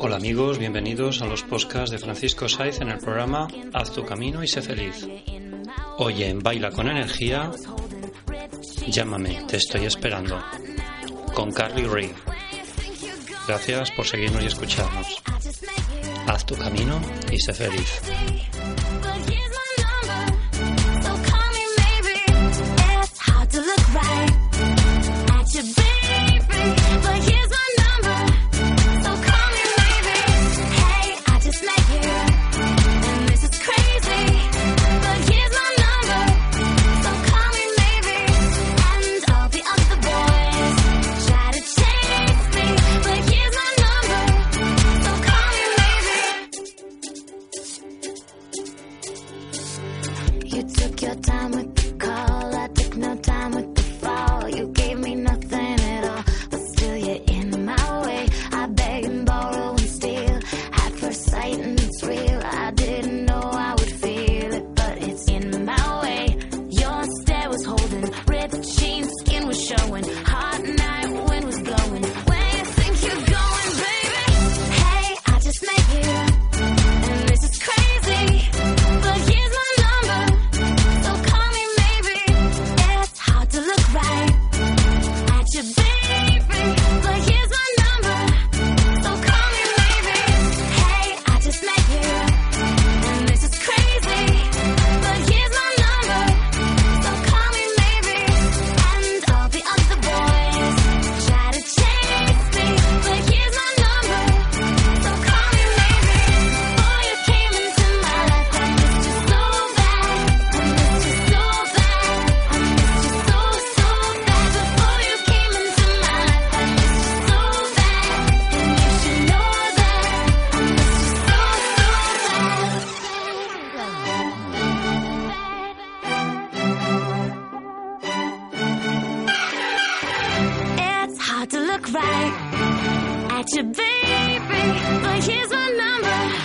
Hola amigos, bienvenidos a los podcasts de Francisco Saiz en el programa Haz tu camino y sé feliz. Hoy en Baila con Energía, llámame, te estoy esperando, con Carly Ray. Gracias por seguirnos y escucharnos. Haz tu camino y sé feliz. high. look right at your baby, but here's my number.